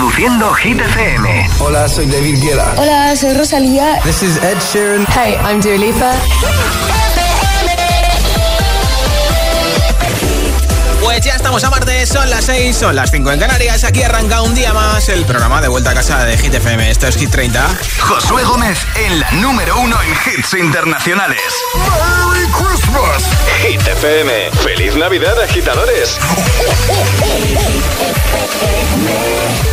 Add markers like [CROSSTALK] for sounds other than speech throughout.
Reproduciendo Hit FM. Hola, soy David Guetta. Hola, soy Rosalía. This is Ed Sheeran. Hey, I'm Dua Lipa. Pues ya estamos a martes, son las 6, son las 5 en Canarias. Aquí arranca un día más el programa de vuelta a casa de Hit FM. Esto es Hit 30. Josué Gómez en la número uno en hits internacionales. ¡Merry Christmas! Hit FM. ¡Feliz Navidad, agitadores!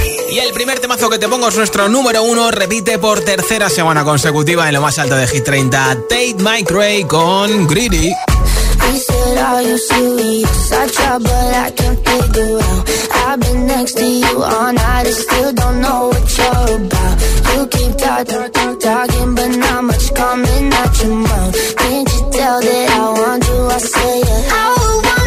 [LAUGHS] Y el primer temazo que te pongo es nuestro número uno. Repite por tercera semana consecutiva en lo más alto de Hit 30. Tate Mike Ray con Greedy. He said, Are you serious? I try, but I can't figure out. I've been next to you all night and still don't know what you're about. You keep talking, talk, talking, but not much coming out your mouth. Can't you tell that I want you? I say, yeah. I want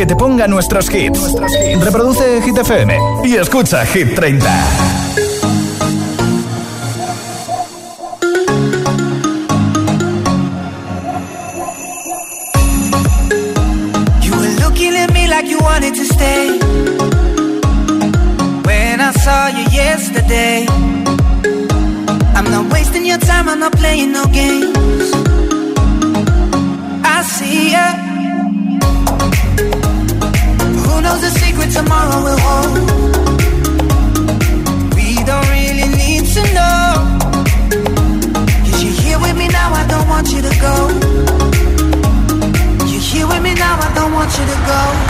que te ponga nuestros hits. Reproduce Hit FM y escucha Hit 30. You were looking at me like you wanted to stay. When I saw you yesterday, I'm not wasting your time, I'm not playing no games. You to go.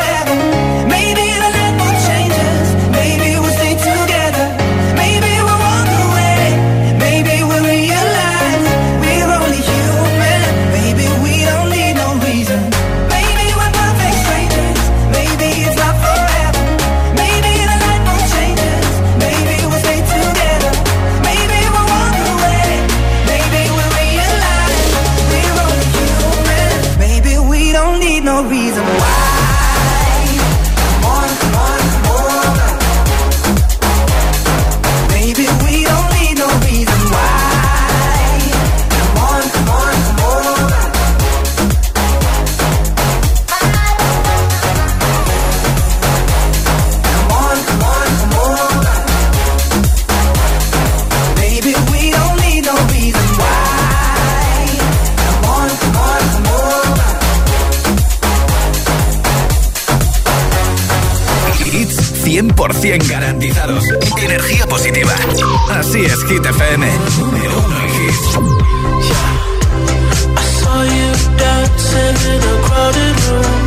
100% garantizados. Energía positiva. Así es, Hit FM. Número uno en hits. I saw you dancing in a crowded room.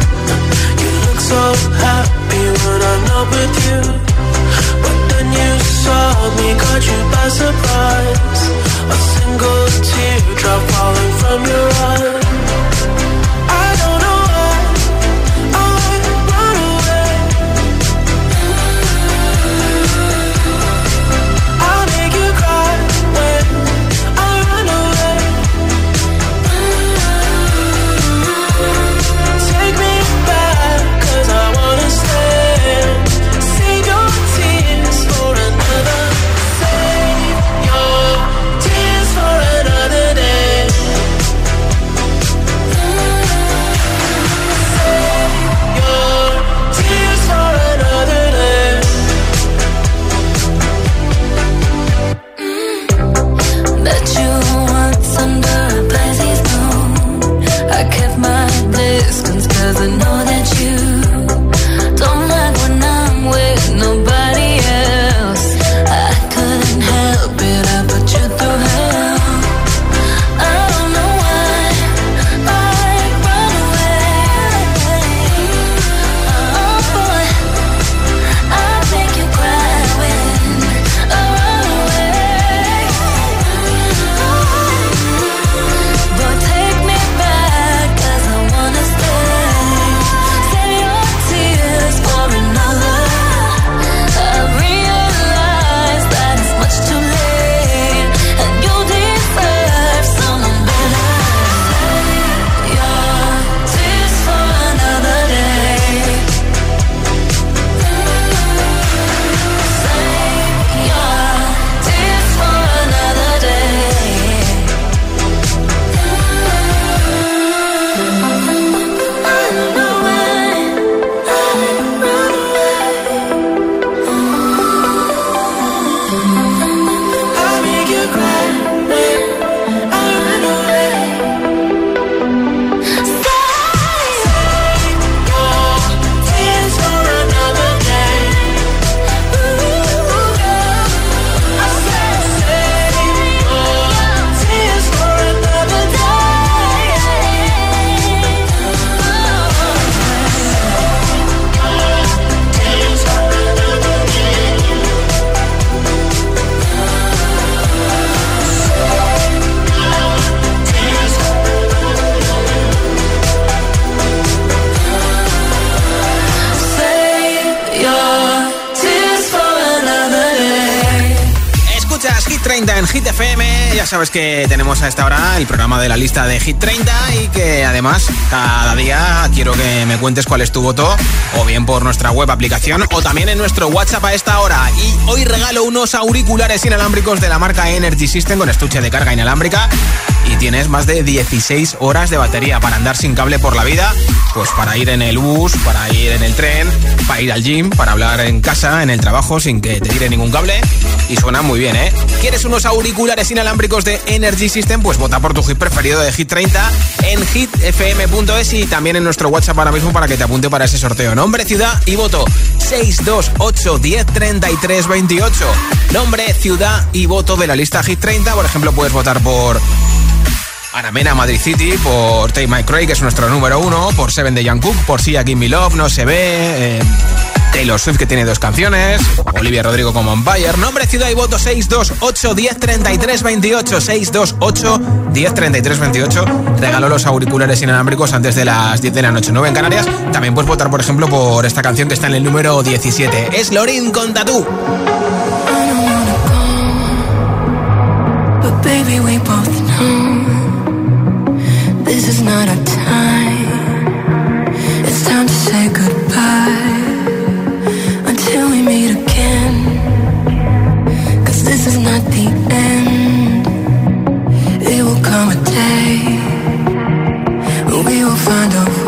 You look so happy when I'm not with you. But then you saw me, caught you by surprise. A single teardrop falling from your eye. Sabes que tenemos a esta hora el programa de la lista de Hit 30 y que además cada día quiero que me cuentes cuál es tu voto, o bien por nuestra web aplicación o también en nuestro WhatsApp a esta hora. Y hoy regalo unos auriculares inalámbricos de la marca Energy System con estuche de carga inalámbrica y tienes más de 16 horas de batería para andar sin cable por la vida, pues para ir en el bus, para ir en el tren, para ir al gym, para hablar en casa, en el trabajo sin que te tire ningún cable y suena muy bien, ¿eh? ¿Quieres unos auriculares inalámbricos de Energy System? Pues vota por tu hit preferido de Hit 30 en hitfm.es y también en nuestro WhatsApp ahora mismo para que te apunte para ese sorteo. Nombre, ciudad y voto 628 10 33 28. Nombre, ciudad y voto de la lista Hit 30. Por ejemplo, puedes votar por Aramena Madrid City, por Take My Craig, que es nuestro número uno, por Seven de Cook, por Sia Give Me Love, No Se Ve, eh, Taylor Swift que tiene dos canciones, Olivia Rodrigo como Empire, nombre, ciudad y voto 628 10 33 28, 628 10 33 28. Regaló los auriculares inalámbricos antes de las 10 de la noche, 9 en Canarias. También puedes votar, por ejemplo, por esta canción que está en el número 17. Es Lorin con Tatú. Baby, we both know this is not a time. It's time to say goodbye. We will find a way.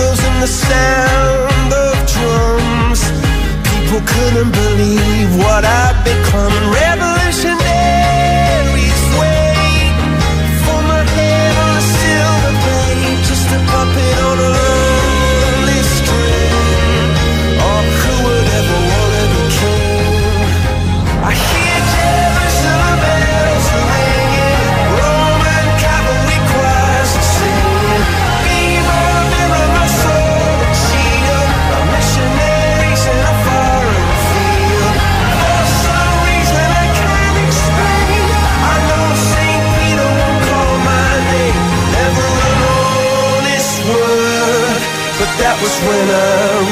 We will find sound of drums. People couldn't believe what I'd become. Revolutionaries when I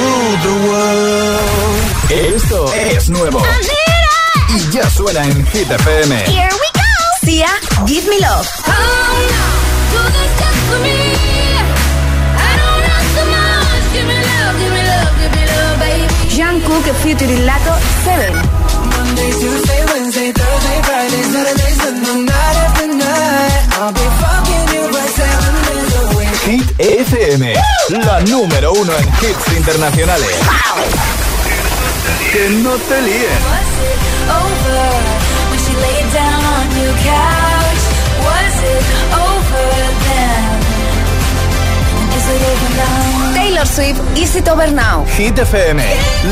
ruled the world. Esto es nuevo. Y ya suena en Hit FM. Here we go. Sia, Give Me Love. Jean Cook featuring Lato 7. Monday, Tuesday, Wednesday, Thursday, Friday, Saturday, Sunday, night after night. I'll be fucking you by seven days a week. Hit FM, la número uno en hits internacionales. Que no te líen. Was it over when she laid down on your couch? Was it over then? Is it over now? Taylor Swift, Is It Over Now. Hit FM,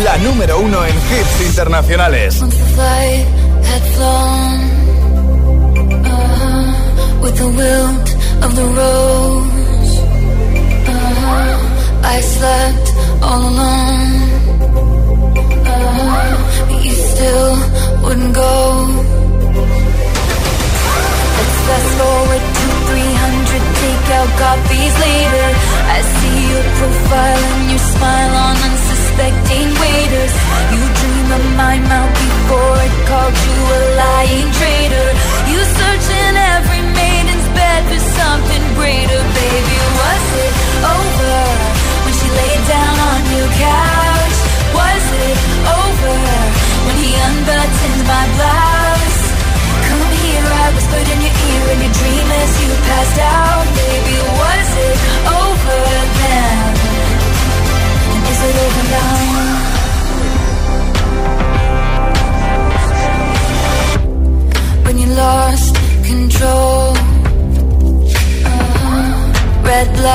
la número uno en hits internacionales. Once the flight had flown with the wilt of the rose, I slept all alone. Uh-huh, but you still wouldn't go.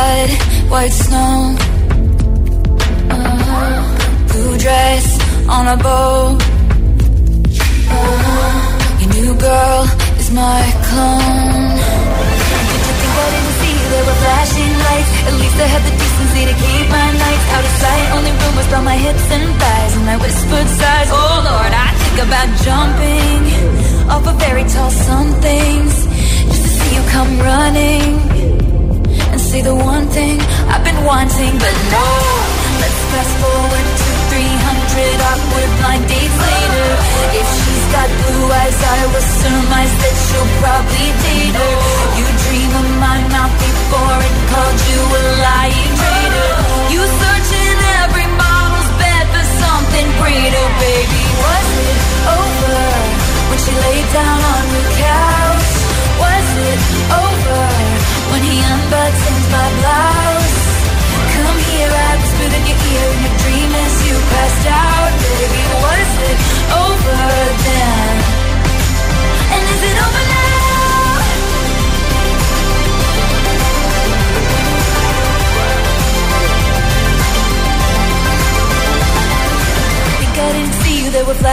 Blood, white snow. Uh-huh. Blue dress on a boat. Uh-huh. Your new girl is my clone. Did you think I didn't see there were flashing lights? At least I had the decency to keep my nights out of sight. Only rumors about my hips and thighs, and I whispered sighs. Oh Lord, I think about jumping off a very tall somethings just to see you come running say the one thing I've been wanting, but no. Let's fast forward to 300 awkward blind dates later. If she's got blue eyes, I will surmise that she'll probably date her. You dream of my mouth before it called you a lying traitor. You search in every model's bed for something greater, baby. Was it over when she laid down on your couch? Was it over when he unbuttoned my blouse?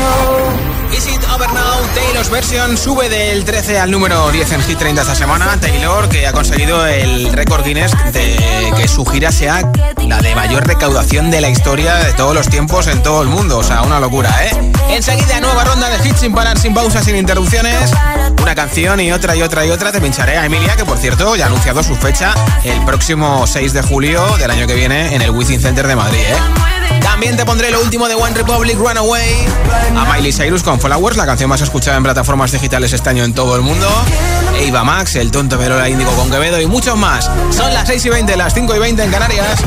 I've been wanting, but no. Is it over? Taylor's version sube del 13 al número 10 en Hit 30 esta semana. Taylor, que ha conseguido el récord Guinness de que su gira sea la de mayor recaudación de la historia de todos los tiempos en todo el mundo. O sea, una locura, ¿eh? Enseguida, nueva ronda de hits sin parar, sin pausas, sin interrupciones. Una canción y otra y otra y otra. Te pincharé a Emilia, que por cierto ya ha anunciado su fecha el próximo 6 de julio del año que viene en el Wizzing Center de Madrid, ¿eh? También te pondré lo último de One Republic Runaway. A Miley Cyrus con Flowers, la canción más escuchada en plataformas digitales este año en todo el mundo. Eva Max, el tonto Verola Índigo con Quevedo y muchos más. Son las 6 y 20, las 5 y 20 en Canarias.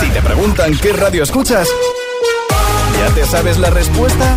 Si te preguntan qué radio escuchas, ¿ya te sabes la respuesta?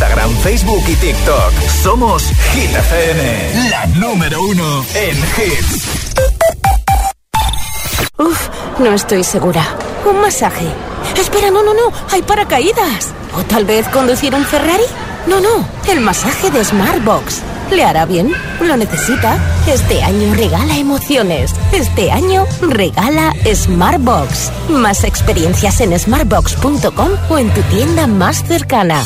Facebook y TikTok. Somos Hit FM, la número uno en hits. Uf, no estoy segura. Un masaje. Espera, no, no, no. Hay paracaídas. O tal vez conducir un Ferrari. No, no. El masaje de Smartbox. ¿Le hará bien? ¿Lo necesita? Este año regala emociones. Este año regala Smartbox. Más experiencias en smartbox.com o en tu tienda más cercana.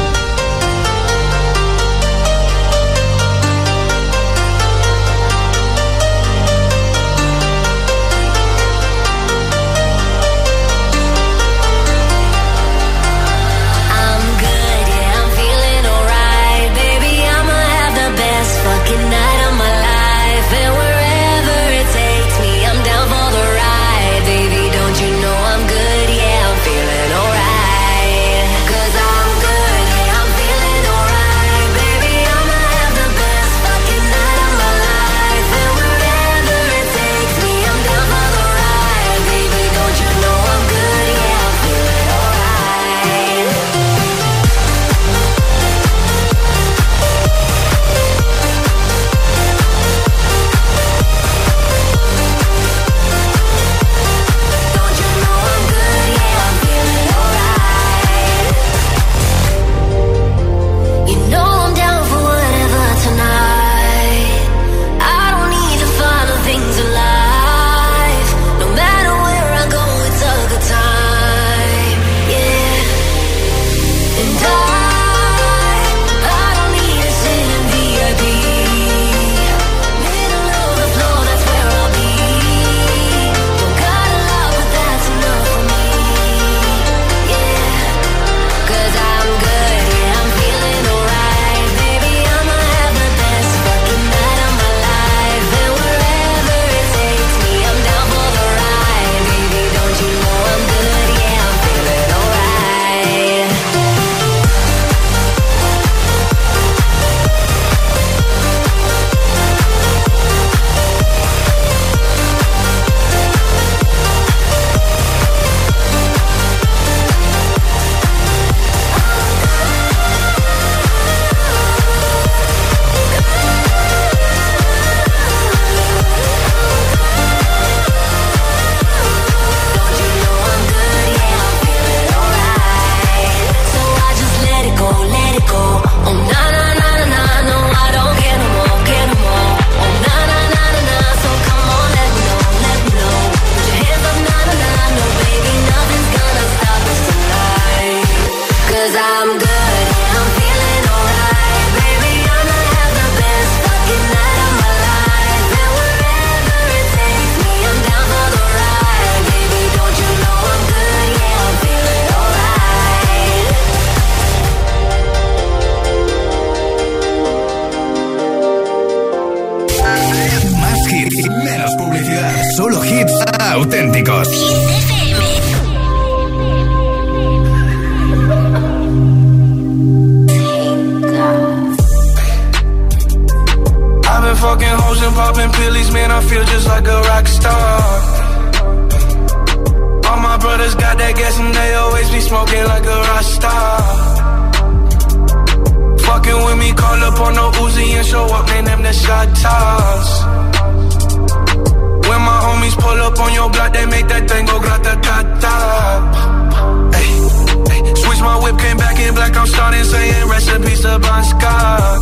Scott.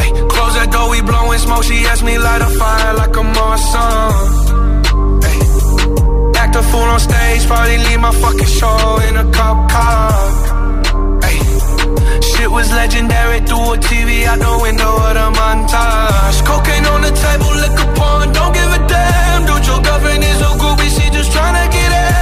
Ay, close that door, we blowing smoke, she asked me light a fire like a Marsan. Ay, act a fool on stage, probably leave my fucking show in a cop car. Ay, shit was legendary through a TV out the window of the montage. Cocaine on the table, liquor porn, don't give a damn. Dude, your girlfriend is a groupie, she just tryna get in.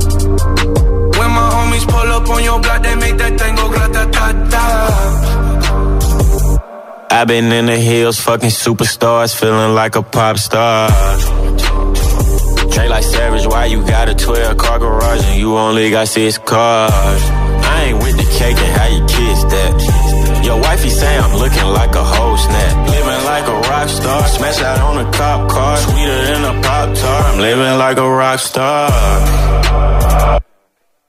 When my homies pull up on your block, they make that thing go grata ta ta. I've been in the hills, fucking superstars, feeling like a pop star. Trade like Savage, why you got a 12 car garage and you only got six cars? I ain't with the cake and how you kiss that. Your wifey say I'm looking like a whole snap. Living like a rock star, smash out on a cop car, sweeter than a pop tart. I'm living like a rock star.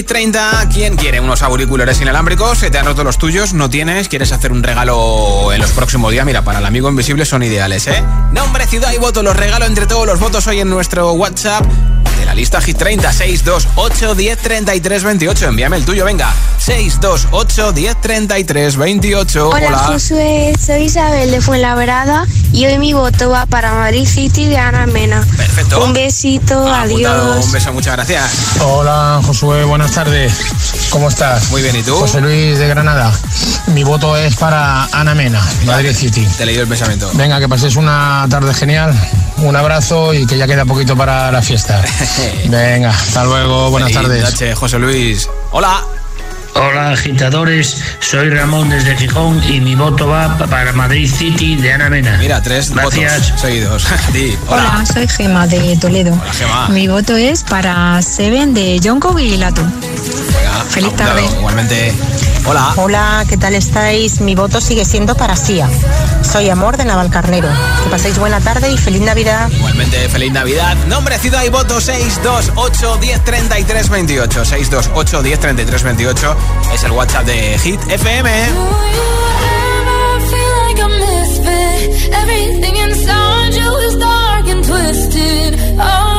Hit 30. ¿Quién quiere unos auriculares inalámbricos? ¿Se te han roto los tuyos? ¿No tienes? ¿Quieres hacer un regalo en los próximos días? Mira, para el amigo invisible son ideales, ¿eh? Nombre, ciudad y voto. Los regalo entre todos los votos hoy en nuestro WhatsApp de la lista Hit 30. 628 10 33 28. Envíame el tuyo, venga. 628 10 33 28. Hola, Josué, soy Isabel de Fuenlabrada y hoy mi voto va para Madrid City de Ana Mena. Perfecto. Un besito, adiós. Un beso, muchas gracias. Hola Josué, buenas tardes. ¿Cómo estás? Muy bien, ¿y tú? José Luis de Granada. Mi voto es para Ana Mena, Madrid City. Te he leído el pensamiento. Venga, que paséis una tarde genial. Un abrazo y que ya queda poquito para la fiesta. [LAUGHS] Venga, hasta luego, buenas Feliz tardes. noche, José Luis. Hola. Hola agitadores, soy Ramón desde Gijón y mi voto va pa- para Madrid City de Ana Mena. Mira, tres Gracias. votos seguidos. [LAUGHS] Hola. Hola, soy Gema de Toledo. Hola, Gema. Mi voto es para Seven de Jonko y Lato. Venga, Feliz tarde. Igualmente. Hola. Hola, ¿qué tal estáis? Mi voto sigue siendo para Sia. Soy Amor de Navalcarnero. Que paséis buena tarde y feliz Navidad. Igualmente, feliz Navidad. Nombre, ciudad y voto 628 10 33 28. 628 10 33 28 es el WhatsApp de Hit FM. twisted. Oh,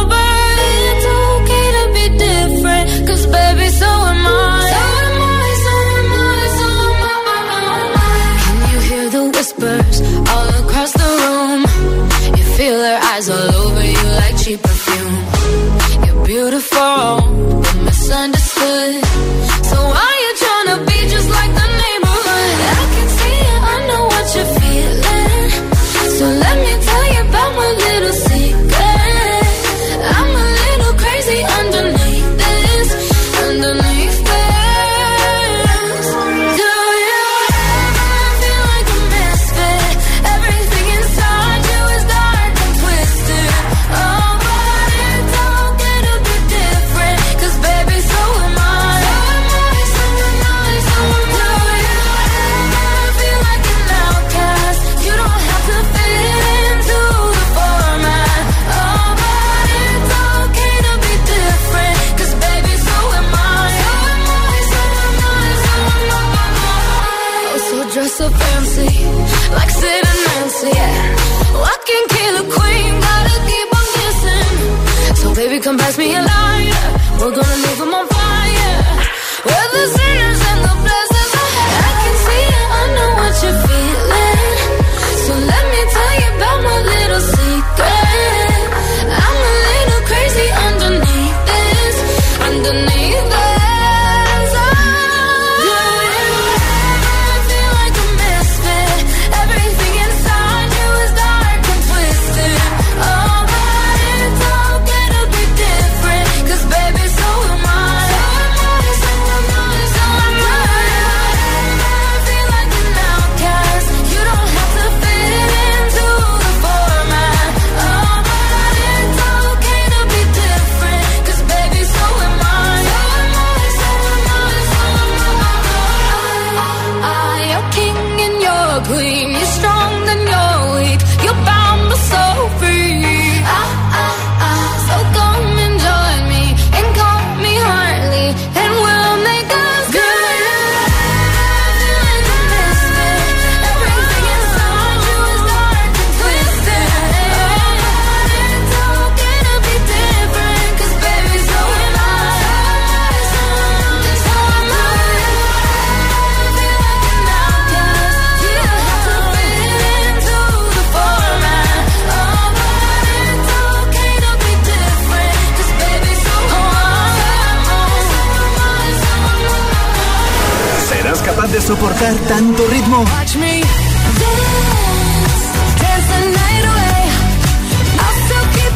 all across the room? You feel eyes all over you like cheap perfume. You're beautiful, misunderstood.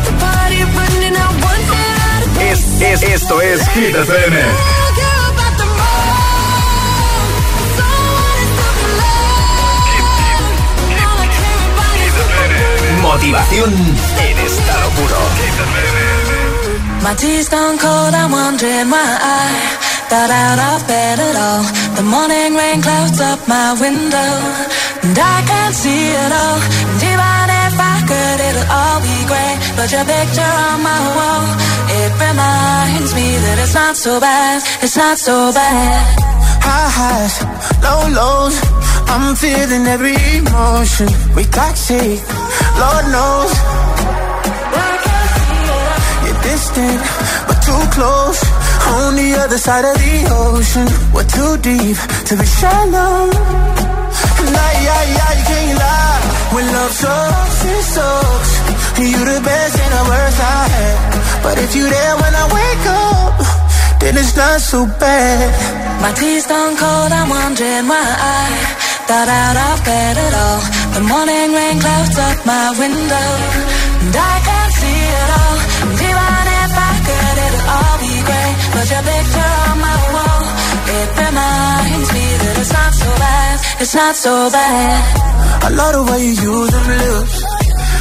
The party running. I wanna Esto es Hit FM. Motivación en estado puro. My tea's gone cold, I'm wondering why I got out of bed at all. The morning rain clouds up my window, and I can't see it all. And even if I could, it'll all be great. But your picture on my wall, it reminds me that it's not so bad, it's not so bad. High highs, low lows. I'm feeling every emotion. We toxic, Lord knows. i can't see You're distant, but too close. On the other side of the ocean, we're too deep to be shallow. And I, I, I can't lie. When love sucks, it sucks. You're the best and the worst I had. But if you're there when I wake up, then it's not so bad. My tea's gone cold, I'm wondering why I got out of bed at all. The morning rain clouds up my window, and I your picture on my wall, it reminds me that it's not so bad, it's not so bad. I love the way you use them lips.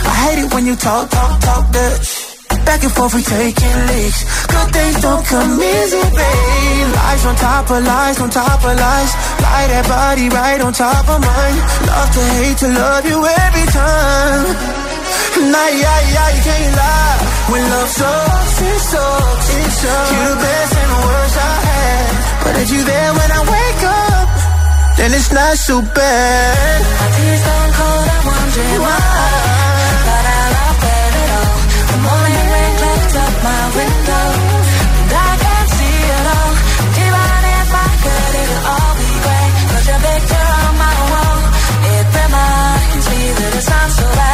I hate it when you talk, talk, talk shit. Back and forth, we taking leaks. Good things don't come easy, babe. Lies on top of lies, on top of lies. Lie that body right on top of mine. Love to hate to love you every time. Nah, yeah, yeah, you can't lie. When love sucks, it sucks. It sucks. You the best and the worst I had. But if you there when I wake up, then it's not so bad. My tea's gone cold, I'm wondering why. Got out of bed at all. The morning rain clouds up my window, and I can't see it all. Even if I could, it'll all be great. But your picture on my wall, it reminds me that it's not so bad.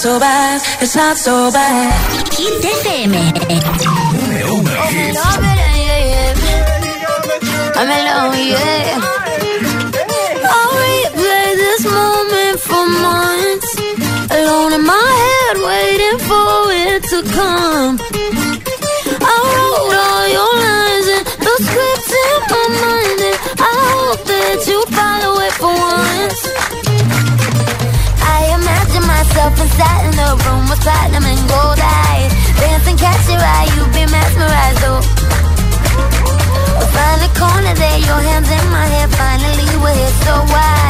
so bad. It's not so bad. Hit FM. I'm alone, yeah. I'll replay this moment for months. Alone in my head, waiting for it to come. I wrote all your lines and the scripts in my mind, and I hope that you follow it for once. Myself inside in a room with platinum and gold eyes. Dancing, catch your eye, you be mesmerized, oh. We'll find a corner there, your hands in my hair. Finally, we're here, so why?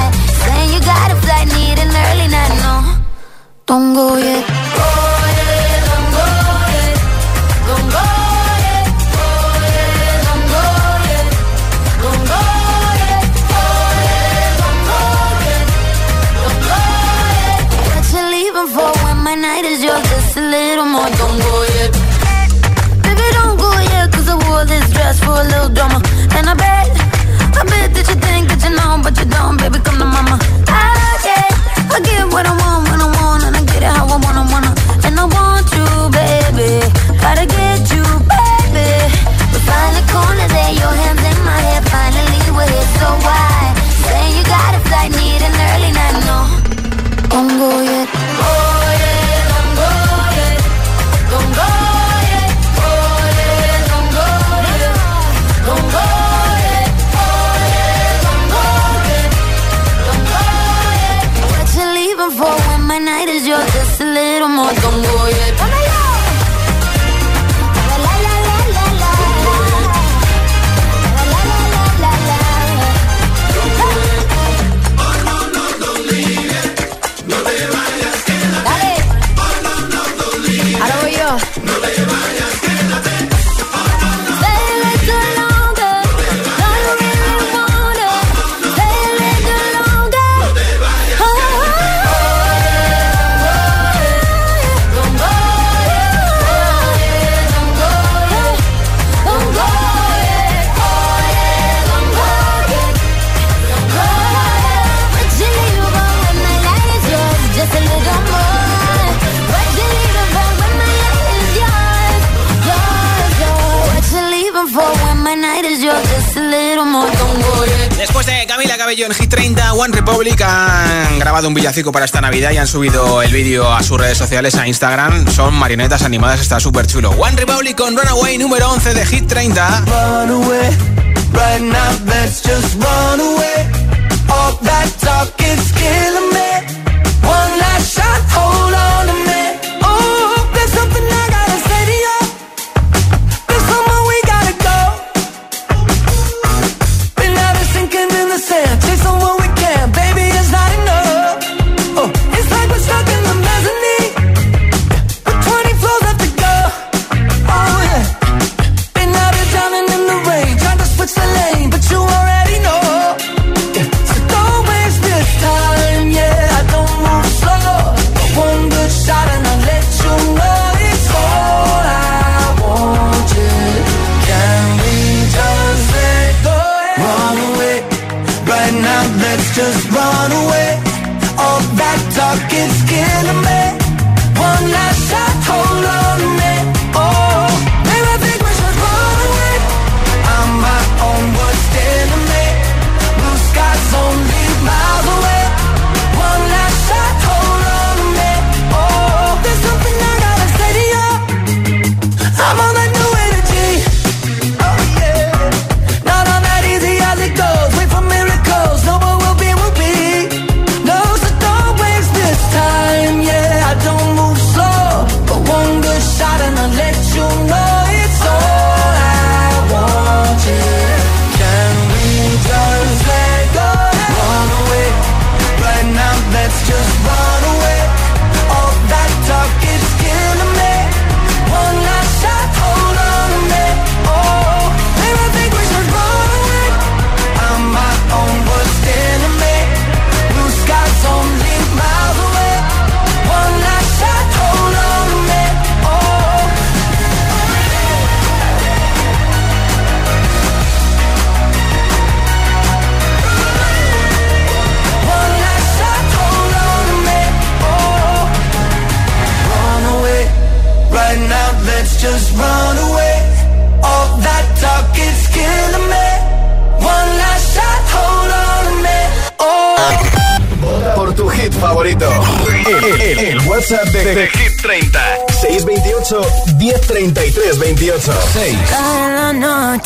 Después de Camila Cabello en Hit 30, One Republic han grabado un villancico para esta Navidad y han subido el vídeo a sus redes sociales, a Instagram. Son marionetas animadas, está súper chulo. One Republic con Runaway número 11 de Hit 30.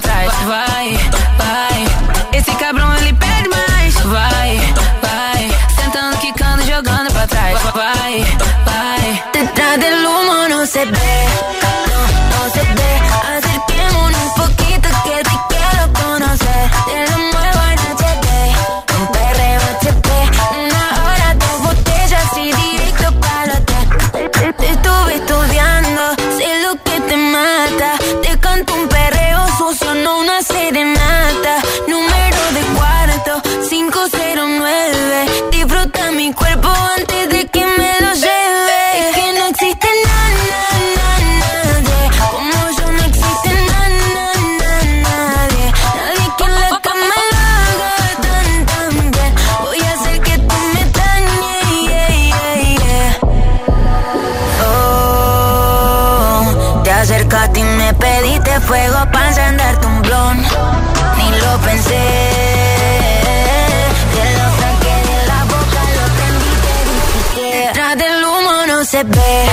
Vai, vai, esse cabrão ele pede mais. Vai, vai, sentando, quicando, jogando pra trás. Vai, vai, detrás del humo no se ve, te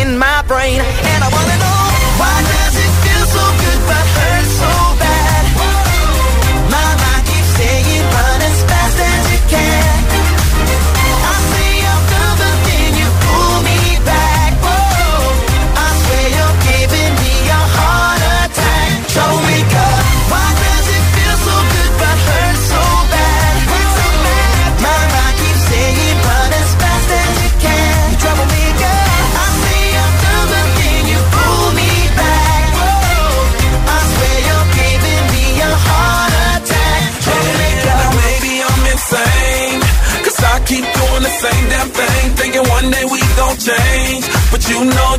in my brain.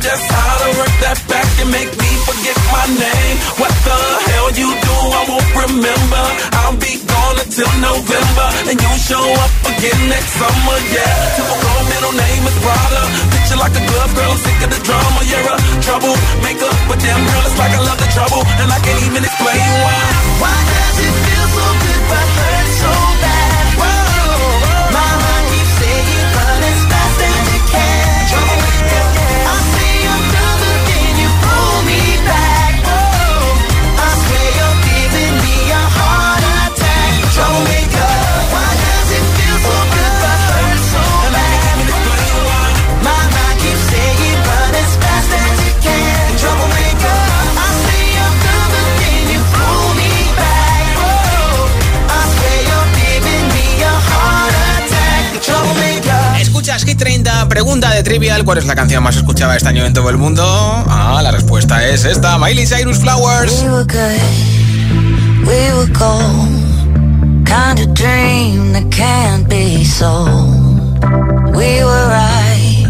just how to work that back and make me forget my name. What the hell you do, I won't remember. I'll be gone until November, and you show up again next summer, yeah. Typical middle name is Prada. Picture like a glove girl, I'm sick of the drama. You're a troublemaker, but damn girl, it's like I love the trouble, and I can't even explain why. Why does it feel so good But her? pregunta de Trivial, ¿cuál es la canción más escuchada este año en todo el mundo? Ah, la respuesta es esta, Miley Cyrus Flowers. We were good, we were gold, kind of dream that can't be sold. We were right,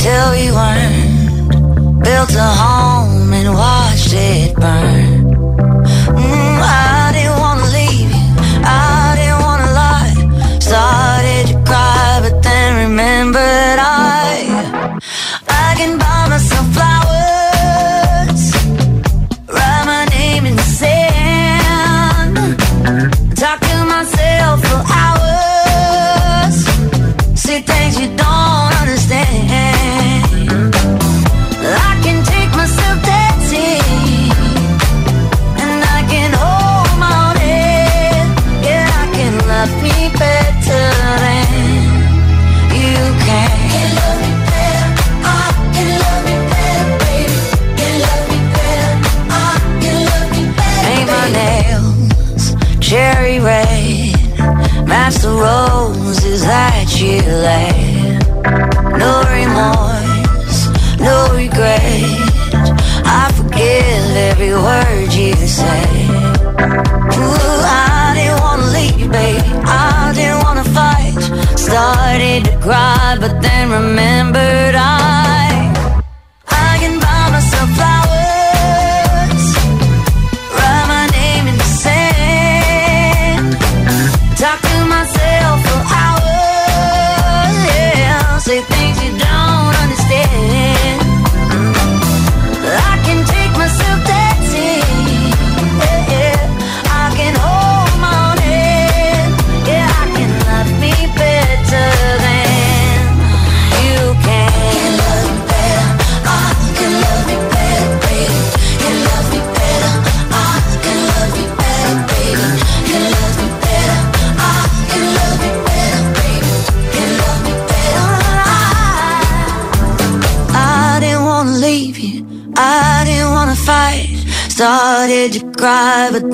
till we weren't, built a home and watched it burn. talking about cried, but then remembered I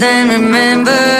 then remember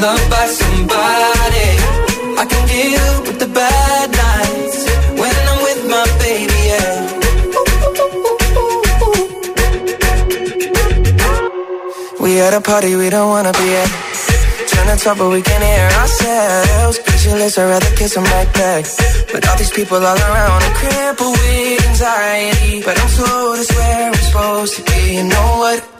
loved by somebody. I can deal with the bad nights when I'm with my baby, yeah. We at a party we don't wanna be at. Trying to talk but we can't hear ourselves. Pictureless, I'd rather kiss them right back. But all these people all around are crippled with anxiety. But I'm told it's where we're supposed to be. You know what?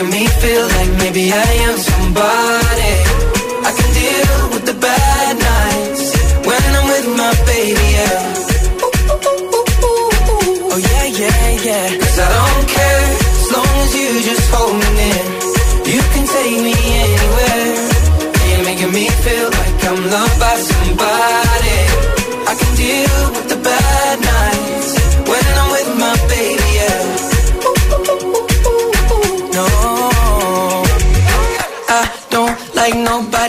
Making me feel like maybe I am somebody. I can deal with the bad